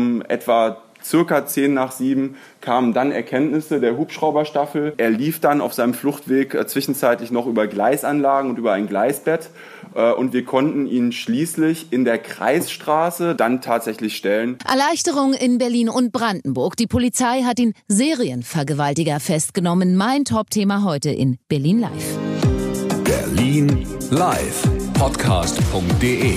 um etwa circa 10 nach 7 kamen dann Erkenntnisse der Hubschrauberstaffel. Er lief dann auf seinem Fluchtweg äh, zwischenzeitlich noch über Gleisanlagen und über ein Gleisbett. Äh, und wir konnten ihn schließlich in der Kreisstraße dann tatsächlich stellen. Erleichterung in Berlin und Brandenburg. Die Polizei hat den Serienvergewaltiger festgenommen. Mein Top-Thema heute in Berlin Live. Berlin Live. Podcast.de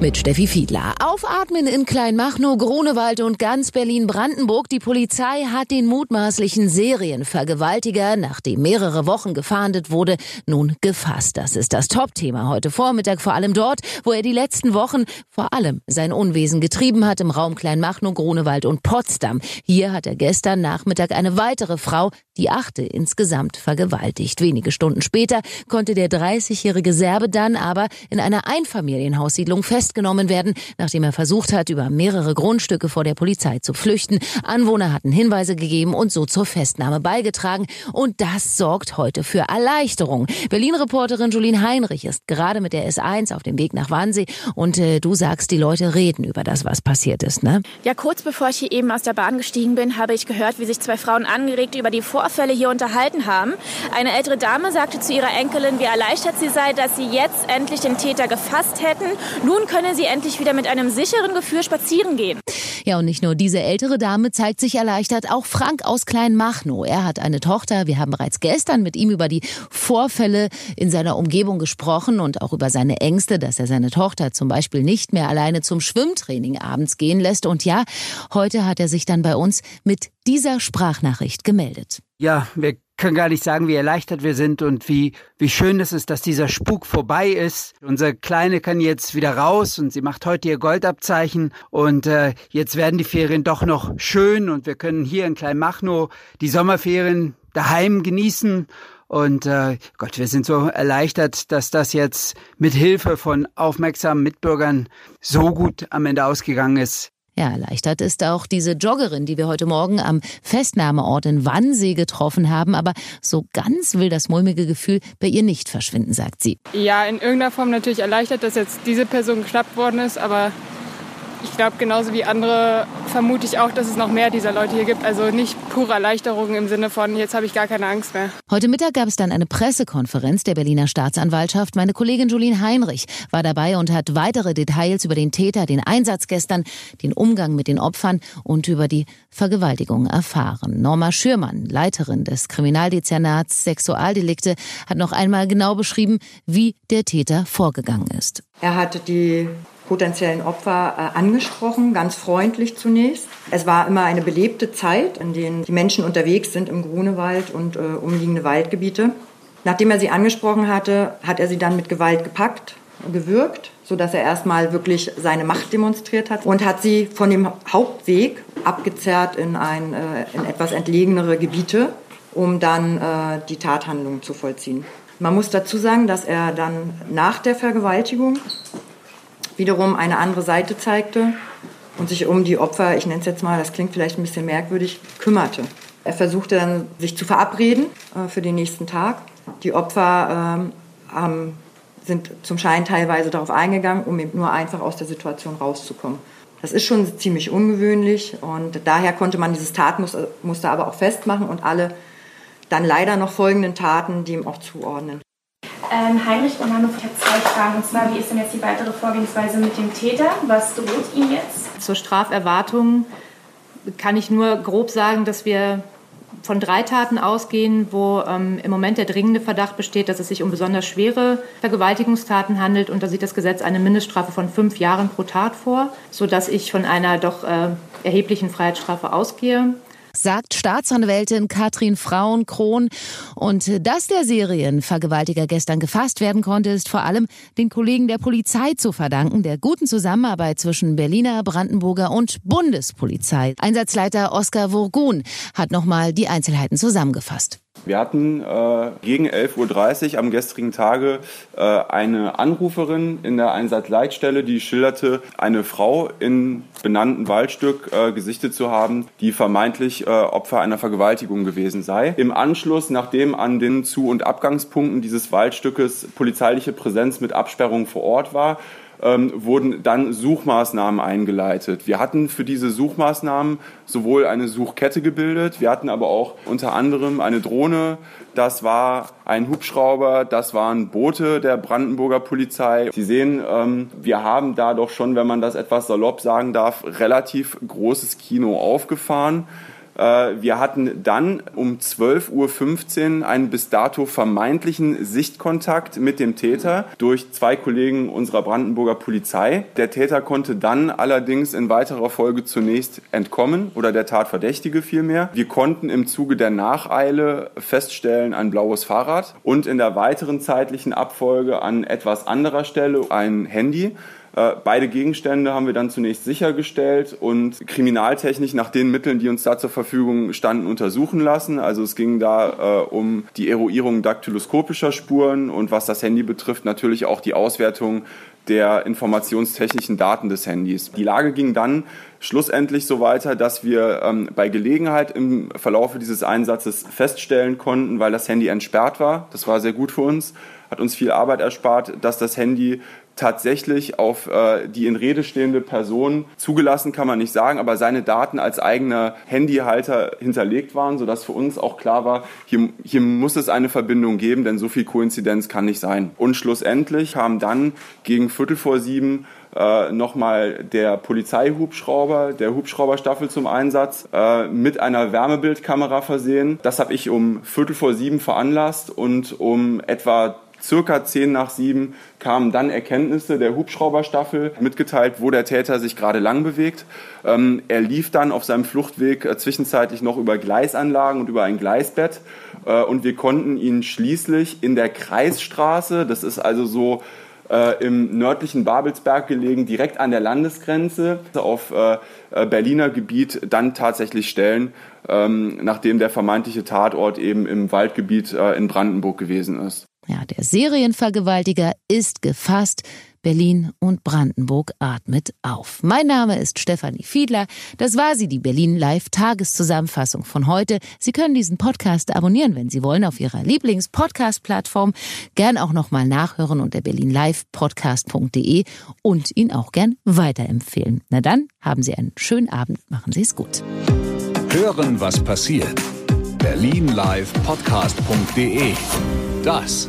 mit Steffi Fiedler. Aufatmen in Kleinmachnow, Grunewald und ganz Berlin-Brandenburg. Die Polizei hat den mutmaßlichen Serienvergewaltiger, nachdem mehrere Wochen gefahndet wurde, nun gefasst. Das ist das Top-Thema heute Vormittag, vor allem dort, wo er die letzten Wochen vor allem sein Unwesen getrieben hat, im Raum Kleinmachnow, Grunewald und Potsdam. Hier hat er gestern Nachmittag eine weitere Frau, die achte, insgesamt vergewaltigt. Wenige Stunden später konnte der 30-jährige Serbe dann aber in einer Einfamilienhaussiedlung fest festgenommen werden, nachdem er versucht hat, über mehrere Grundstücke vor der Polizei zu flüchten. Anwohner hatten Hinweise gegeben und so zur Festnahme beigetragen. Und das sorgt heute für Erleichterung. Berlin-Reporterin Julien Heinrich ist gerade mit der S1 auf dem Weg nach Wannsee und äh, du sagst, die Leute reden über das, was passiert ist, ne? Ja, kurz bevor ich hier eben aus der Bahn gestiegen bin, habe ich gehört, wie sich zwei Frauen angeregt über die Vorfälle hier unterhalten haben. Eine ältere Dame sagte zu ihrer Enkelin, wie erleichtert sie sei, dass sie jetzt endlich den Täter gefasst hätten. Nun können könne sie endlich wieder mit einem sicheren Gefühl spazieren gehen. Ja, und nicht nur diese ältere Dame zeigt sich erleichtert, auch Frank aus Kleinmachnow. Er hat eine Tochter. Wir haben bereits gestern mit ihm über die Vorfälle in seiner Umgebung gesprochen und auch über seine Ängste, dass er seine Tochter zum Beispiel nicht mehr alleine zum Schwimmtraining abends gehen lässt. Und ja, heute hat er sich dann bei uns mit dieser Sprachnachricht gemeldet. Ja, wir können gar nicht sagen, wie erleichtert wir sind und wie, wie schön es ist, dass dieser Spuk vorbei ist. Unsere Kleine kann jetzt wieder raus und sie macht heute ihr Goldabzeichen und äh, jetzt werden die Ferien doch noch schön und wir können hier in Kleinmachnow die Sommerferien daheim genießen und äh, Gott, wir sind so erleichtert, dass das jetzt mit Hilfe von aufmerksamen Mitbürgern so gut am Ende ausgegangen ist. Ja, erleichtert ist auch diese Joggerin, die wir heute Morgen am Festnahmeort in Wannsee getroffen haben. Aber so ganz will das mulmige Gefühl bei ihr nicht verschwinden, sagt sie. Ja, in irgendeiner Form natürlich erleichtert, dass jetzt diese Person geschnappt worden ist. Aber ich glaube, genauso wie andere vermute ich auch, dass es noch mehr dieser Leute hier gibt. Also nicht pure Erleichterung im Sinne von, jetzt habe ich gar keine Angst mehr. Heute Mittag gab es dann eine Pressekonferenz der Berliner Staatsanwaltschaft. Meine Kollegin Julien Heinrich war dabei und hat weitere Details über den Täter, den Einsatz gestern, den Umgang mit den Opfern und über die Vergewaltigung erfahren. Norma Schürmann, Leiterin des Kriminaldezernats Sexualdelikte, hat noch einmal genau beschrieben, wie der Täter vorgegangen ist. Er hatte die potenziellen Opfer äh, angesprochen, ganz freundlich zunächst. Es war immer eine belebte Zeit, in der die Menschen unterwegs sind im Grunewald und äh, umliegende Waldgebiete. Nachdem er sie angesprochen hatte, hat er sie dann mit Gewalt gepackt, gewürgt, sodass er erstmal wirklich seine Macht demonstriert hat und hat sie von dem Hauptweg abgezerrt in, ein, äh, in etwas entlegenere Gebiete, um dann äh, die Tathandlung zu vollziehen. Man muss dazu sagen, dass er dann nach der Vergewaltigung wiederum eine andere Seite zeigte und sich um die Opfer, ich nenne es jetzt mal, das klingt vielleicht ein bisschen merkwürdig, kümmerte. Er versuchte dann, sich zu verabreden äh, für den nächsten Tag. Die Opfer ähm, haben, sind zum Schein teilweise darauf eingegangen, um eben nur einfach aus der Situation rauszukommen. Das ist schon ziemlich ungewöhnlich und daher konnte man dieses Tatmuster aber auch festmachen und alle dann leider noch folgenden Taten dem auch zuordnen. Ähm, Heinrich und Hanno, ich habe zwei Fragen. Und zwar, wie ist denn jetzt die weitere Vorgehensweise mit dem Täter? Was droht ihm jetzt? Zur Straferwartung kann ich nur grob sagen, dass wir von drei Taten ausgehen, wo ähm, im Moment der dringende Verdacht besteht, dass es sich um besonders schwere Vergewaltigungstaten handelt. Und da sieht das Gesetz eine Mindeststrafe von fünf Jahren pro Tat vor, sodass ich von einer doch äh, erheblichen Freiheitsstrafe ausgehe sagt Staatsanwältin Katrin Frauen-Krohn. Und dass der Serienvergewaltiger gestern gefasst werden konnte, ist vor allem den Kollegen der Polizei zu verdanken, der guten Zusammenarbeit zwischen Berliner, Brandenburger und Bundespolizei. Einsatzleiter Oskar Wurgun hat nochmal die Einzelheiten zusammengefasst. Wir hatten äh, gegen 11.30 Uhr am gestrigen Tage äh, eine Anruferin in der Einsatzleitstelle, die schilderte, eine Frau in benannten Waldstück äh, gesichtet zu haben, die vermeintlich äh, Opfer einer Vergewaltigung gewesen sei. Im Anschluss, nachdem an den Zu- und Abgangspunkten dieses Waldstückes polizeiliche Präsenz mit Absperrung vor Ort war, ähm, wurden dann Suchmaßnahmen eingeleitet. Wir hatten für diese Suchmaßnahmen sowohl eine Suchkette gebildet, wir hatten aber auch unter anderem eine Drohne, das war ein Hubschrauber, das waren Boote der Brandenburger Polizei. Sie sehen, ähm, wir haben da doch schon, wenn man das etwas salopp sagen darf, relativ großes Kino aufgefahren. Äh, wir hatten dann um 12.15 Uhr einen bis dato vermeintlichen Sichtkontakt mit dem Täter durch zwei Kollegen unserer Brandenburger Polizei. Der Täter konnte dann allerdings in weiterer Folge zunächst entkommen oder der Tatverdächtige vielmehr. Wir konnten im Zuge der Nacheile feststellen ein blaues Fahrrad und in der weiteren zeitlichen Abfolge an etwas anderer Stelle ein Handy. Äh, beide Gegenstände haben wir dann zunächst sichergestellt und kriminaltechnisch nach den Mitteln, die uns da zur Verfügung standen, untersuchen lassen. Also es ging da äh, um die Eruierung daktyloskopischer Spuren und was das Handy betrifft, natürlich auch die Auswertung der informationstechnischen Daten des Handys. Die Lage ging dann schlussendlich so weiter, dass wir ähm, bei Gelegenheit im Verlaufe dieses Einsatzes feststellen konnten, weil das Handy entsperrt war, das war sehr gut für uns, hat uns viel Arbeit erspart, dass das Handy tatsächlich auf äh, die in Rede stehende Person zugelassen, kann man nicht sagen, aber seine Daten als eigener Handyhalter hinterlegt waren, sodass für uns auch klar war, hier, hier muss es eine Verbindung geben, denn so viel Koinzidenz kann nicht sein. Und schlussendlich kam dann gegen Viertel vor sieben äh, nochmal der Polizeihubschrauber, der Hubschrauberstaffel zum Einsatz, äh, mit einer Wärmebildkamera versehen. Das habe ich um Viertel vor sieben veranlasst und um etwa circa 10 nach 7 kamen dann Erkenntnisse der Hubschrauberstaffel mitgeteilt, wo der Täter sich gerade lang bewegt. Ähm, er lief dann auf seinem Fluchtweg äh, zwischenzeitlich noch über Gleisanlagen und über ein Gleisbett äh, und wir konnten ihn schließlich in der Kreisstraße, das ist also so äh, im nördlichen Babelsberg gelegen, direkt an der Landesgrenze auf äh, äh Berliner Gebiet dann tatsächlich stellen, ähm, nachdem der vermeintliche Tatort eben im Waldgebiet äh, in Brandenburg gewesen ist. Ja, der Serienvergewaltiger ist gefasst. Berlin und Brandenburg atmet auf. Mein Name ist Stefanie Fiedler. Das war sie, die Berlin Live Tageszusammenfassung von heute. Sie können diesen Podcast abonnieren, wenn Sie wollen, auf Ihrer Lieblings-Podcast-Plattform. Gern auch nochmal nachhören unter berlinlivepodcast.de und ihn auch gern weiterempfehlen. Na dann, haben Sie einen schönen Abend. Machen Sie es gut. Hören, was passiert. berlinlivepodcast.de das